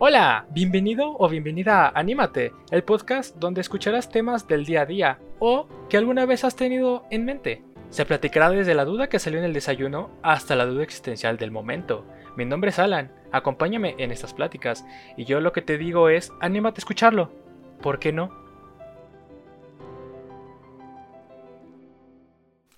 Hola, bienvenido o bienvenida a Anímate, el podcast donde escucharás temas del día a día o que alguna vez has tenido en mente. Se platicará desde la duda que salió en el desayuno hasta la duda existencial del momento. Mi nombre es Alan, acompáñame en estas pláticas y yo lo que te digo es, anímate a escucharlo. ¿Por qué no?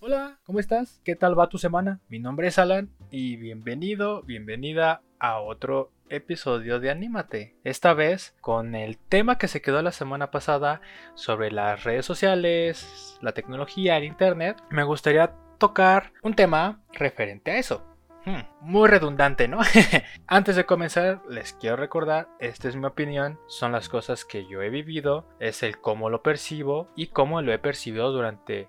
Hola, ¿cómo estás? ¿Qué tal va tu semana? Mi nombre es Alan y bienvenido, bienvenida a otro episodio de Anímate. Esta vez con el tema que se quedó la semana pasada sobre las redes sociales, la tecnología, el internet. Me gustaría tocar un tema referente a eso. Hmm, muy redundante, ¿no? Antes de comenzar, les quiero recordar, esta es mi opinión, son las cosas que yo he vivido, es el cómo lo percibo y cómo lo he percibido durante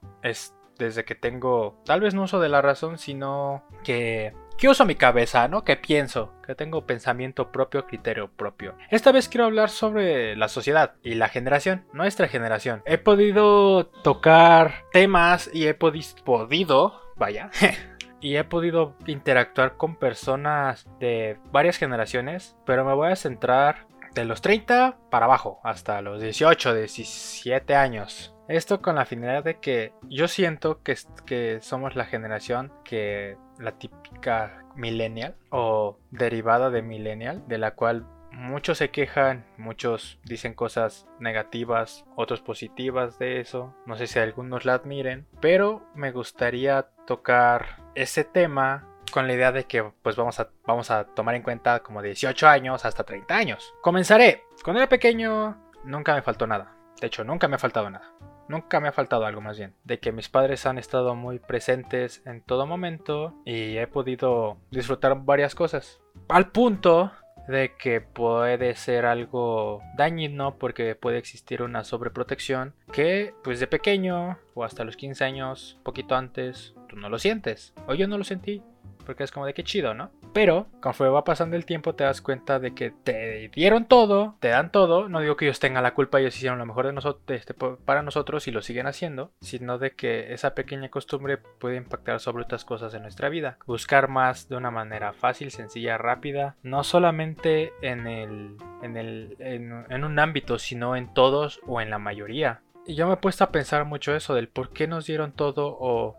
desde que tengo, tal vez no uso de la razón, sino que que uso mi cabeza, ¿no? Que pienso, que tengo pensamiento propio, criterio propio. Esta vez quiero hablar sobre la sociedad y la generación, nuestra generación. He podido tocar temas y he podido, vaya, y he podido interactuar con personas de varias generaciones, pero me voy a centrar de los 30 para abajo, hasta los 18, 17 años. Esto con la finalidad de que yo siento que, somos la generación que la típica millennial o derivada de millennial, de la cual muchos se quejan, muchos dicen cosas negativas, otros positivas de eso. No sé si algunos la admiren, pero me gustaría tocar ese tema con la idea de que pues vamos a, vamos a tomar en cuenta como 18 años hasta 30 años. Comenzaré. Cuando era pequeño nunca me faltó nada. De hecho, nunca me ha faltado nada. Nunca me ha faltado algo más bien. De que mis padres han estado muy presentes en todo momento y he podido disfrutar varias cosas. Al punto de que puede ser algo dañino porque puede existir una sobreprotección que pues de pequeño o hasta los 15 años, poquito antes, tú no lo sientes. O yo no lo sentí porque es como de qué chido, ¿no? Pero conforme va pasando el tiempo te das cuenta de que te dieron todo, te dan todo, no digo que ellos tengan la culpa, ellos hicieron lo mejor de nosotros, este, para nosotros y lo siguen haciendo, sino de que esa pequeña costumbre puede impactar sobre otras cosas en nuestra vida. Buscar más de una manera fácil, sencilla, rápida, no solamente en, el, en, el, en un ámbito, sino en todos o en la mayoría. Y yo me he puesto a pensar mucho eso del por qué nos dieron todo o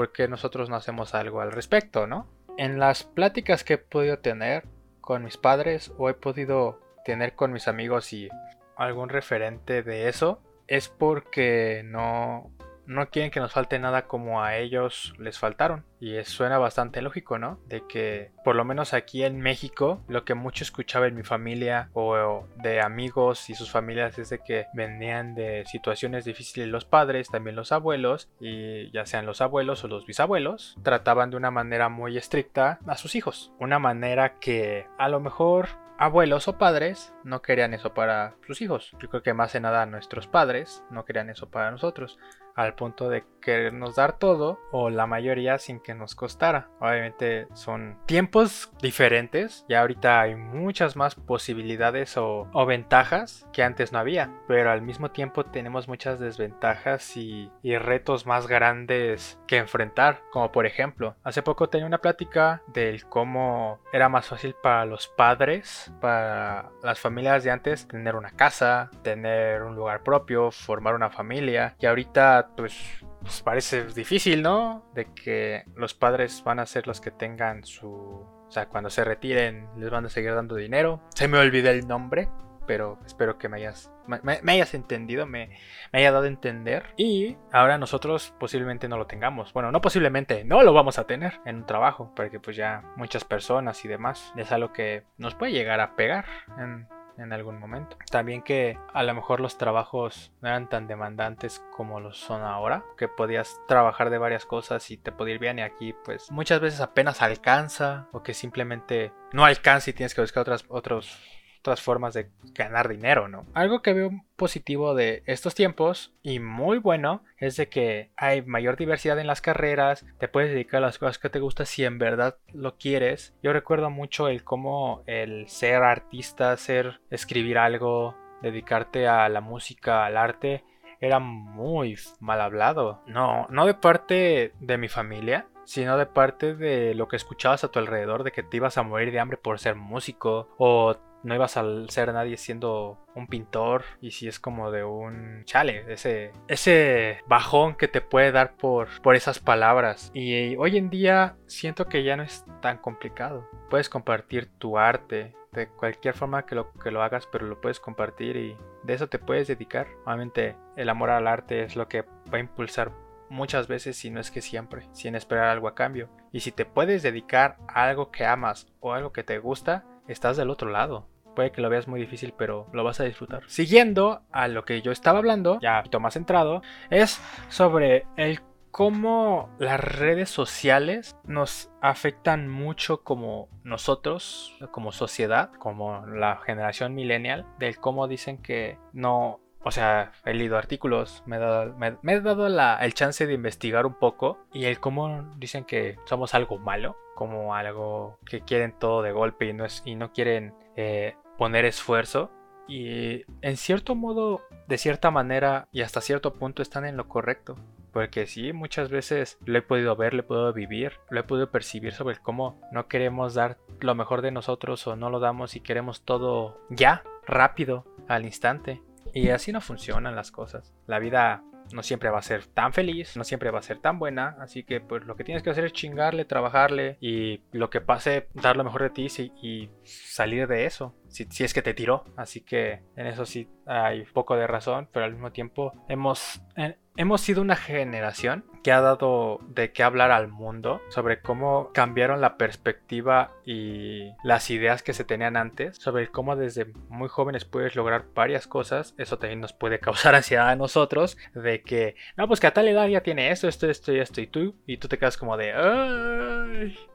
por qué nosotros no hacemos algo al respecto, ¿no? En las pláticas que he podido tener con mis padres o he podido tener con mis amigos y algún referente de eso, es porque no no quieren que nos falte nada como a ellos les faltaron. Y suena bastante lógico, ¿no? De que por lo menos aquí en México, lo que mucho escuchaba en mi familia o de amigos y sus familias es de que venían de situaciones difíciles los padres, también los abuelos, y ya sean los abuelos o los bisabuelos, trataban de una manera muy estricta a sus hijos. Una manera que a lo mejor abuelos o padres no querían eso para sus hijos. Yo creo que más de nada nuestros padres no querían eso para nosotros al punto de querernos dar todo o la mayoría sin que nos costara. Obviamente son tiempos diferentes y ahorita hay muchas más posibilidades o, ventajas que antes no había, pero al mismo tiempo tenemos muchas desventajas y, y retos más grandes que enfrentar, como por ejemplo, hace poco tenía una plática del cómo era más fácil para los padres, para las familias de antes, tener una casa, tener un lugar propio, formar una familia y ahorita pues, pues, parece difícil, ¿no? De que los padres van a ser los que tengan su... O sea, cuando se retiren les van a seguir dando dinero. Se me olvidó el nombre, pero espero que me hayas, me, hayas entendido, me, me, haya dado a entender. Y ahora nosotros posiblemente no lo tengamos. Bueno, no posiblemente, no lo vamos a tener en un trabajo, porque pues ya muchas personas y demás es algo que nos puede llegar a pegar en en algún momento. También que a lo mejor los trabajos no eran tan demandantes como los son ahora, que podías trabajar de varias cosas y te podía ir bien y aquí pues muchas veces apenas alcanza o que simplemente no alcanza y tienes que buscar otras, otros otras formas de ganar dinero, ¿no? Algo que veo positivo de estos tiempos y muy bueno es de que hay mayor diversidad en las carreras, te puedes dedicar a las cosas que te gustan si en verdad lo quieres. Yo recuerdo mucho el cómo el ser artista, ser escribir algo, dedicarte a la música, al arte, era muy mal hablado. No, no de parte de mi familia, sino de parte de lo que escuchabas a tu alrededor, de que te ibas a morir de hambre por ser músico, o no ibas a ser nadie siendo un pintor y si es como de un chale, ese, ese bajón que te puede dar por, por esas palabras. Y hoy en día siento que ya no es tan complicado. Puedes compartir tu arte de cualquier forma que lo, que lo hagas, pero lo puedes compartir y de eso te puedes dedicar. Obviamente el amor al arte es lo que va a impulsar muchas veces, si no es que siempre, sin esperar algo a cambio. Y si te puedes dedicar a algo que amas o algo que te gusta, estás del otro lado. Puede que lo veas muy difícil, pero lo vas a disfrutar. Siguiendo a lo que yo estaba hablando, ya más centrado, es sobre el cómo las redes sociales nos afectan mucho como nosotros, como sociedad, como la generación millennial, del cómo dicen que no o sea, he leído artículos, me he dado, dado el chance de investigar un poco y el cómo dicen que somos algo malo, como algo que quieren todo de golpe y no, es, y no quieren eh, poner esfuerzo. Y en cierto modo, de cierta manera y hasta cierto punto están en lo correcto. Porque sí, muchas veces lo he podido ver, lo he podido vivir, lo he podido percibir sobre cómo no queremos dar lo mejor de nosotros o no lo damos y queremos todo ya, rápido, al instante. Y así no funcionan las cosas. La vida no siempre va a ser tan feliz, no siempre va a ser tan buena, así que pues lo que tienes que hacer es chingarle, trabajarle y lo que pase, dar lo mejor de ti y salir de eso, si, es que te tiró, así que en eso sí hay poco de razón, pero al mismo tiempo hemos, eh, hemos sido una generación que ha dado de qué hablar al mundo sobre cómo cambiaron la perspectiva y las ideas que se tenían antes, sobre cómo desde muy jóvenes puedes lograr varias cosas, eso también nos puede causar ansiedad a nosotros, de que, no, pues que a tal edad ya tiene esto, esto, esto y esto, y tú, y tú te quedas como de,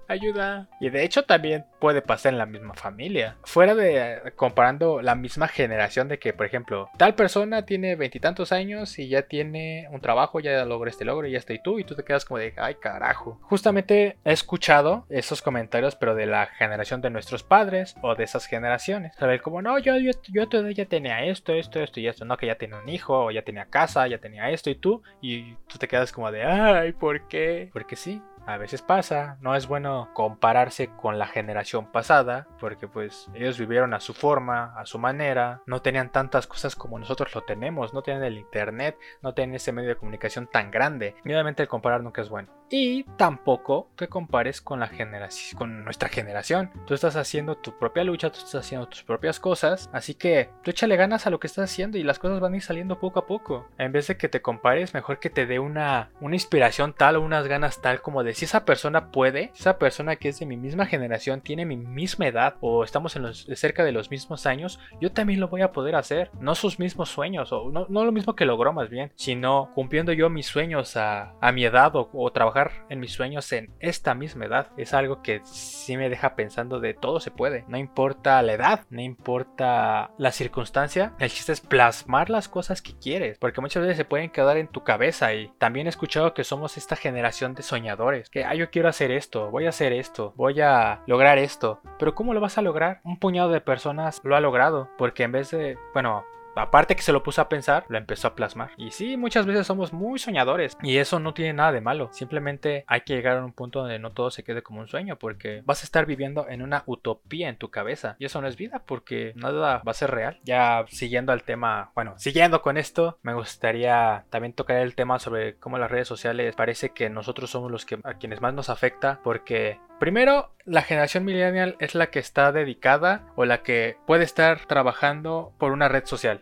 ayuda. Y de hecho también puede pasar en la misma familia. Fuera de comparando la misma generación de que, por ejemplo, tal persona tiene veintitantos años y ya tiene un trabajo, ya logra este logro y ya estoy tú y tú te quedas como de, ay carajo. Justamente he escuchado esos comentarios, pero de la generación de nuestros padres o de esas generaciones. Saber como, no, yo, yo, yo ya tenía esto, esto, esto y esto, no, que ya tenía un hijo, o ya tenía casa, ya tenía esto y tú, y tú te quedas como de, ay, ¿por qué? Porque sí, a veces pasa, no es bueno compararse con la generación pasada, porque pues ellos vivieron a su forma, a su manera, no tenían tantas cosas como nosotros lo tenemos, no tienen el internet, no tienen ese medio de comunicación tan grande. Y obviamente el comparar nunca es bueno. Y tampoco te compares con la generación, con nuestra generación. Tú estás haciendo tu propia lucha, tú estás haciendo tus propias cosas, así que tú échale ganas a lo que estás haciendo y las cosas van a ir saliendo poco a poco. En vez de que te compares, mejor que te dé una, una inspiración tal o unas ganas tal como de si esa persona puede, esa persona que es de mi misma generación, tiene mi misma edad o estamos cerca de los mismos años, yo también lo voy a poder hacer. No sus mismos sueños, o no, lo mismo que logró más bien, sino cumpliendo yo mis sueños a, mi edad o, o en mis sueños en esta misma edad. Es algo que sí me deja pensando de todo se puede. No importa la edad, no importa la circunstancia, el chiste es plasmar las cosas que quieres, porque muchas veces se pueden quedar en tu cabeza y también he escuchado que somos esta generación de soñadores, que yo quiero hacer esto, voy a hacer esto, voy a lograr esto. Pero ¿cómo lo vas a lograr? Un puñado de personas lo ha logrado, porque en vez de, bueno, aparte que se lo puso a pensar, lo empezó a plasmar. Y sí, muchas veces somos muy soñadores y eso no tiene nada de malo. Simplemente hay que llegar a un punto donde no todo se quede como un sueño porque vas a estar viviendo en una utopía en tu cabeza y eso no es vida porque nada va a ser real. Ya siguiendo al tema, bueno, siguiendo con esto, me gustaría también tocar el tema sobre cómo las redes sociales parece que nosotros somos los que a quienes más nos afecta porque Primero, la generación millennial es la que está dedicada o la que puede estar trabajando por una red social.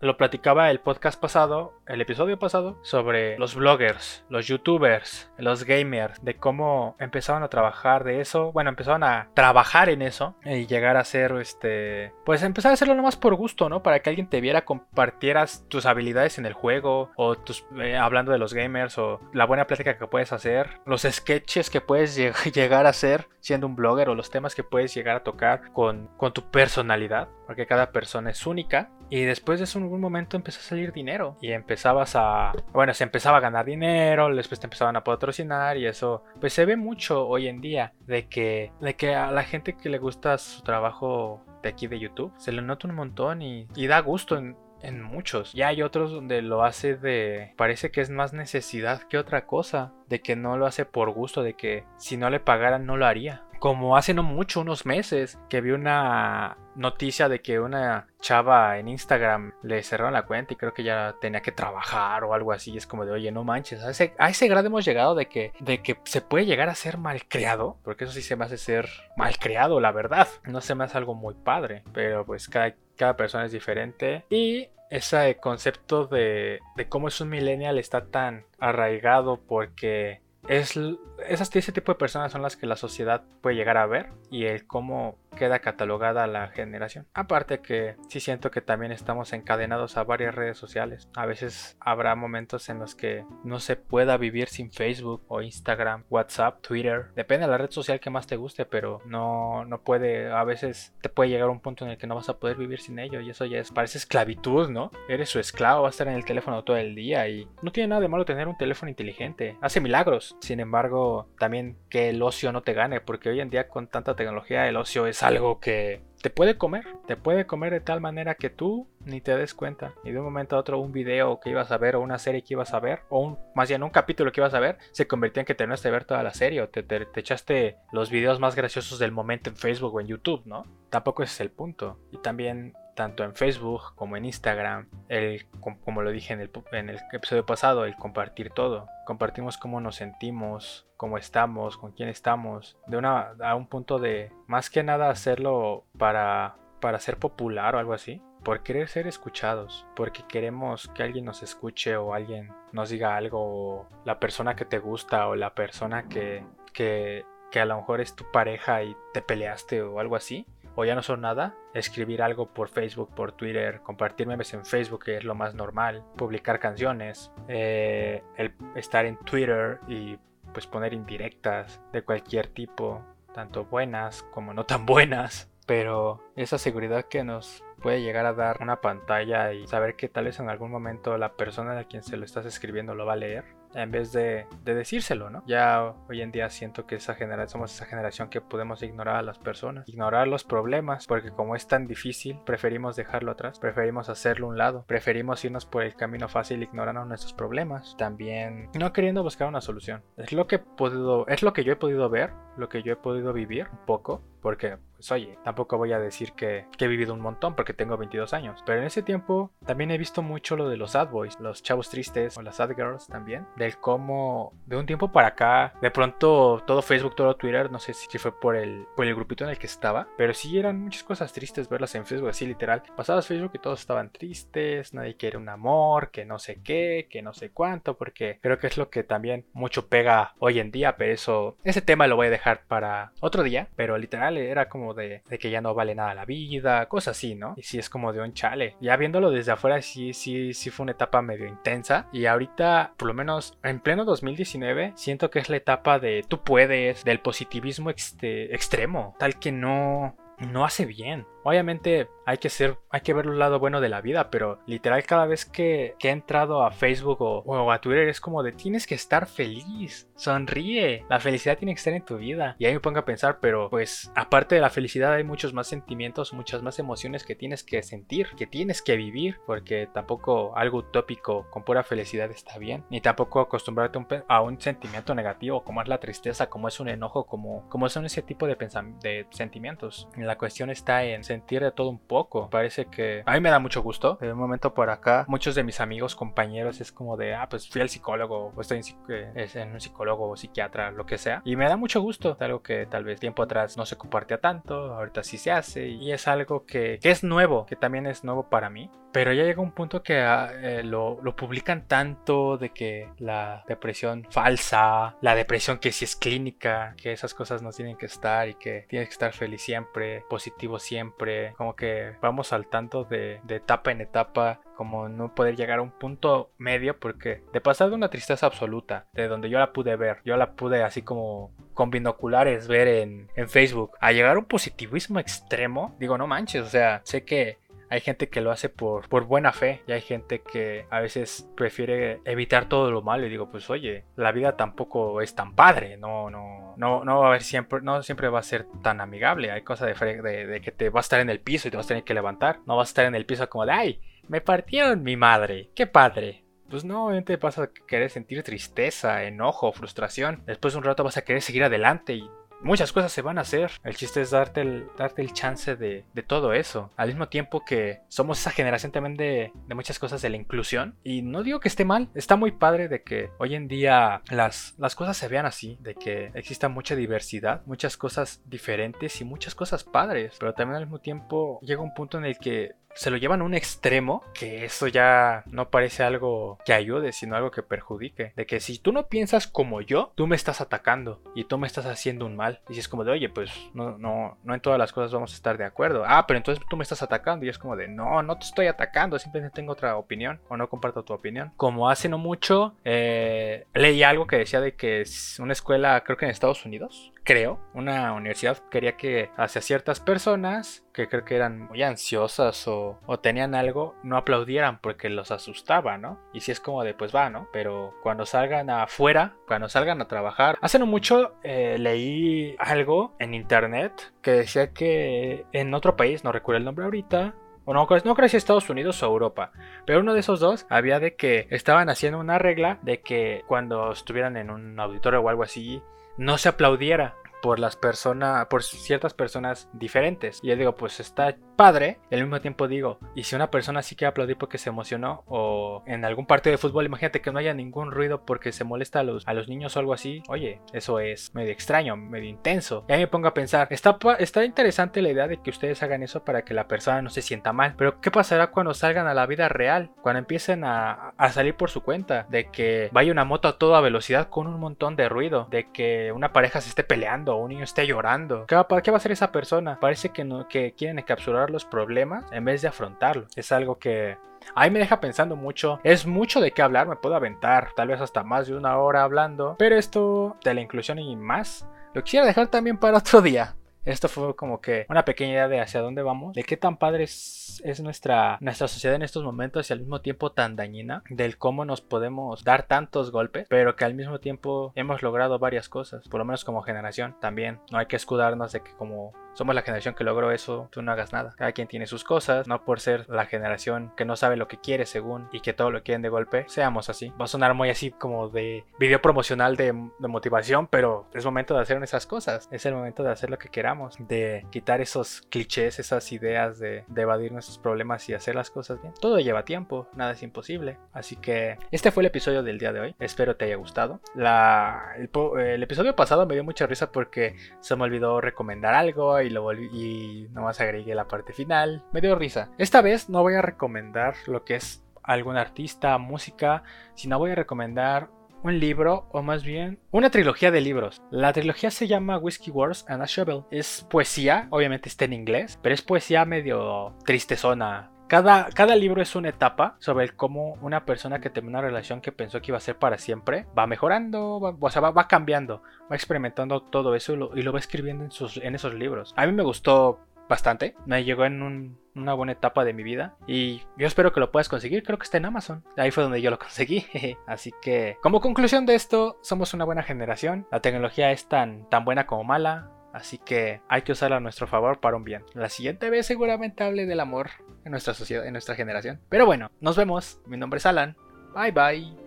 Lo platicaba el podcast pasado, el episodio pasado, sobre los bloggers, los youtubers, los gamers, de cómo empezaron a trabajar de eso. Bueno, empezaron a trabajar en eso y llegar a ser, este, pues empezar a hacerlo nomás por gusto, ¿no? Para que alguien te viera, compartieras tus habilidades en el juego o tus, eh, hablando de los gamers o la buena plática que puedes hacer, los sketches que puedes llegar a hacer siendo un blogger o los temas que puedes llegar a tocar con, con tu personalidad, porque cada persona es única y después de eso en algún momento empezó a salir dinero. Y empezabas a... Bueno, se empezaba a ganar dinero, después te empezaban a patrocinar y eso... Pues se ve mucho hoy en día de que, de que a la gente que le gusta su trabajo de aquí de YouTube se le nota un montón y, y da gusto en, en muchos. Ya hay otros donde lo hace de... Parece que es más necesidad que otra cosa. De que no lo hace por gusto, de que si no le pagaran no lo haría. Como hace no mucho, unos meses, que vi una noticia de que una chava en Instagram le cerraron la cuenta y creo que ya tenía que trabajar o algo así. Es como de, oye, no manches. A ese, a ese grado hemos llegado de que, de que se puede llegar a ser malcriado. Porque eso sí se me hace ser malcriado, la verdad. No se me hace algo muy padre. Pero pues cada, cada persona es diferente. Y ese concepto de, de cómo es un millennial está tan arraigado porque es, ese tipo de personas son las que la sociedad puede llegar a ver y el cómo queda catalogada la generación. Aparte que sí siento que también estamos encadenados a varias redes sociales. A veces habrá momentos en los que no se pueda vivir sin Facebook o Instagram, WhatsApp, Twitter. Depende de la red social que más te guste, pero no, no puede, a veces te puede llegar un punto en el que no vas a poder vivir sin ello y eso ya es, parece esclavitud, ¿no? Eres su esclavo, vas a estar en el teléfono todo el día y no tiene nada de malo tener un teléfono inteligente. Hace milagros. Sin embargo, también que el ocio no te gane, porque hoy en día con tanta tecnología el ocio es algo que te puede comer, te puede comer de tal manera que tú ni te des cuenta. Y de un momento a otro un video que ibas a ver o una serie que ibas a ver, o un, más bien un capítulo que ibas a ver, se convirtió en que te que ver toda la serie o te, te, echaste los videos más graciosos del momento en Facebook o en YouTube, ¿no? Tampoco ese es el punto. Y también tanto en Facebook como en Instagram, el, como lo dije en el, en el episodio pasado, el compartir todo. Compartimos cómo nos sentimos, cómo estamos, con quién estamos, de una, a un punto de más que nada hacerlo para, para ser popular o algo así. Por querer ser escuchados, porque queremos que alguien nos escuche o alguien nos diga algo, o la persona que te gusta o la persona que, que, que a lo mejor es tu pareja y te peleaste o algo así o ya no son nada, escribir algo por Facebook, por Twitter, compartir memes en Facebook, que es lo más normal, publicar canciones, eh, el estar en Twitter y pues poner indirectas de cualquier tipo, tanto buenas como no tan buenas, pero esa seguridad que nos puede llegar a dar una pantalla y saber que tal vez en algún momento la persona a quien se lo estás escribiendo lo va a leer en vez de, decírselo, ¿no? Ya hoy en día siento que esa generación, somos esa generación que podemos ignorar a las personas, ignorar los problemas, porque como es tan difícil, preferimos dejarlo atrás, preferimos hacerlo a un lado, preferimos irnos por el camino fácil ignorando nuestros problemas, también no queriendo buscar una solución. Es lo que podido, es lo que yo he podido ver, lo que yo he podido vivir un poco, porque pues oye, tampoco voy a decir que, he vivido un montón porque tengo 22 años. Pero en ese tiempo también he visto mucho lo de los sad boys, los chavos tristes o las sad girls también. Del cómo de un tiempo para acá, de pronto todo Facebook, todo Twitter, no sé si fue por el, por el grupito en el que estaba. Pero sí eran muchas cosas tristes verlas en Facebook, así literal. Pasabas Facebook y todos estaban tristes, nadie quiere un amor, que no sé qué, que no sé cuánto. Porque creo que es lo que también mucho pega hoy en día. Pero eso, ese tema lo voy a dejar para otro día. Pero literal era como de, que ya no vale nada la vida, cosas así, ¿no? Y sí es como de un chale. Ya viéndolo desde afuera, sí, sí, sí fue una etapa medio intensa. Y ahorita, por lo menos en pleno 2019, siento que es la etapa de tú puedes, del positivismo extremo, tal que no, no hace bien. Obviamente hay que ser, hay que ver el lado bueno de la vida, pero literal cada vez que, he entrado a Facebook o, a Twitter es como de tienes que estar feliz, sonríe, la felicidad tiene que estar en tu vida. Y ahí me pongo a pensar, pero pues aparte de la felicidad hay muchos más sentimientos, muchas más emociones que tienes que sentir, que tienes que vivir, porque tampoco algo utópico con pura felicidad está bien, ni tampoco acostumbrarte a un sentimiento negativo como es la tristeza, como es un enojo, como, como son ese tipo de, de sentimientos. La cuestión está en sentir de todo un poco. Parece que a mí me da mucho gusto. De un momento por acá, muchos de mis amigos, compañeros, es como de, ah, pues fui al psicólogo, o estoy en, en un psicólogo o psiquiatra, lo que sea. Y me da mucho gusto. algo que tal vez tiempo atrás no se compartía tanto, ahorita sí se hace. Y es algo que, que es nuevo, que también es nuevo para mí. Pero ya llega un punto que ah, eh, lo, lo, publican tanto de que la depresión falsa, la depresión que sí es clínica, que esas cosas no tienen que estar y que tienes que estar feliz siempre, positivo siempre, como que vamos saltando de, de etapa en etapa como no poder llegar a un punto medio porque de pasar de una tristeza absoluta, de donde yo la pude ver, yo la pude así como con binoculares ver en, en Facebook, a llegar a un positivismo extremo, digo, no manches, o sea, sé que hay gente que lo hace por, por buena fe y hay gente que a veces prefiere evitar todo lo malo y digo, pues oye, la vida tampoco es tan padre, no, no, no, no va a haber siempre, no siempre va a ser tan amigable, hay cosas de, de, que te vas a estar en el piso y te vas a tener que levantar, no vas a estar en el piso como de, ay, me partieron mi madre, qué padre, pues no, obviamente vas a querer sentir tristeza, enojo, frustración. Después de un rato vas a querer seguir adelante y muchas cosas se van a hacer. El chiste es darte el, darte el chance de, todo eso. Al mismo tiempo que somos esa generación también de, de, muchas cosas de la inclusión. Y no digo que esté mal, está muy padre de que hoy en día las, las cosas se vean así, de que exista mucha diversidad, muchas cosas diferentes y muchas cosas padres. Pero también al mismo tiempo llega un punto en el que se lo llevan a un extremo que eso ya no parece algo que ayude, sino algo que perjudique. De que si tú no piensas como yo, tú me estás atacando y tú me estás haciendo un mal. Y si es como de, oye, pues no, no, no en todas las cosas vamos a estar de acuerdo. Ah, pero entonces tú me estás atacando. Y es como de, no, no te estoy atacando, simplemente tengo otra opinión o no comparto tu opinión. Como hace no mucho, eh, leí algo que decía de que es una escuela, creo que en Estados Unidos, creo, una universidad quería que hacia ciertas personas que creo que eran muy ansiosas o, tenían algo, no aplaudieran porque los asustaba, ¿no? Y si es como de, pues va, ¿no? Pero cuando salgan afuera, cuando salgan a trabajar, hace no mucho eh, leí algo en internet que decía que en otro país, no recuerdo el nombre ahorita, o no, no creo si Estados Unidos o Europa, pero uno de esos dos había de que estaban haciendo una regla de que cuando estuvieran en un auditorio o algo así, no se aplaudiera por las personas, por ciertas personas diferentes. Y yo digo, pues está padre. Y al mismo tiempo digo, y si una persona sí que aplaudir porque se emocionó, o en algún partido de fútbol, imagínate que no haya ningún ruido porque se molesta a los, niños o algo así. Oye, eso es medio extraño, medio intenso. Y ahí me pongo a pensar, está, está interesante la idea de que ustedes hagan eso para que la persona no se sienta mal. Pero ¿qué pasará cuando salgan a la vida real? Cuando empiecen a, a salir por su cuenta. De que vaya una moto a toda velocidad con un montón de ruido. De que una pareja se esté peleando un niño esté llorando. ¿Qué va, ¿Qué va a hacer esa persona? Parece que, no, que quieren encapsular los problemas en vez de afrontarlos. Es algo que Ahí me deja pensando mucho. Es mucho de qué hablar, me puedo aventar tal vez hasta más de una hora hablando. Pero esto de la inclusión y más, lo quisiera dejar también para otro día. Esto fue como que una pequeña idea de hacia dónde vamos, de qué tan padre es, nuestra, nuestra sociedad en estos momentos y al mismo tiempo tan dañina, del cómo nos podemos dar tantos golpes, pero que al mismo tiempo hemos logrado varias cosas, por lo menos como generación también. No hay que escudarnos de que como somos la generación que logró eso, tú no hagas nada. Cada quien tiene sus cosas, no por ser la generación que no sabe lo que quiere según y que todo lo quieren de golpe, seamos así. Va a sonar muy así como de video promocional de, motivación, pero es momento de hacer esas cosas. Es el momento de hacer lo que queramos, de quitar esos clichés, esas ideas de, evadir nuestros problemas y hacer las cosas bien. Todo lleva tiempo, nada es imposible. Así que este fue el episodio del día de hoy. Espero te haya gustado. El, el episodio pasado me dio mucha risa porque se me olvidó recomendar algo y lo volví y nomás agregué la parte final. Me dio risa. Esta vez no voy a recomendar lo que es algún artista, música, sino voy a recomendar un libro, o más bien una trilogía de libros. La trilogía se llama Whiskey Wars and a Shovel. Es poesía, obviamente está en inglés, pero es poesía medio tristezona, cada, cada, libro es una etapa sobre cómo una persona que termina una relación que pensó que iba a ser para siempre va mejorando, va, o sea, va, cambiando, va experimentando todo eso y lo, va escribiendo en, sus, en esos libros. A mí me gustó bastante, me llegó en una buena etapa de mi vida y yo espero que lo puedas conseguir, creo que está en Amazon, ahí fue donde yo lo conseguí, así que como conclusión de esto, somos una buena generación, la tecnología es tan, tan buena como mala, Así que hay que usarla a nuestro favor para un bien. La siguiente vez seguramente hable del amor en nuestra sociedad, en nuestra generación. Pero bueno, nos vemos. Mi nombre es Alan. Bye bye.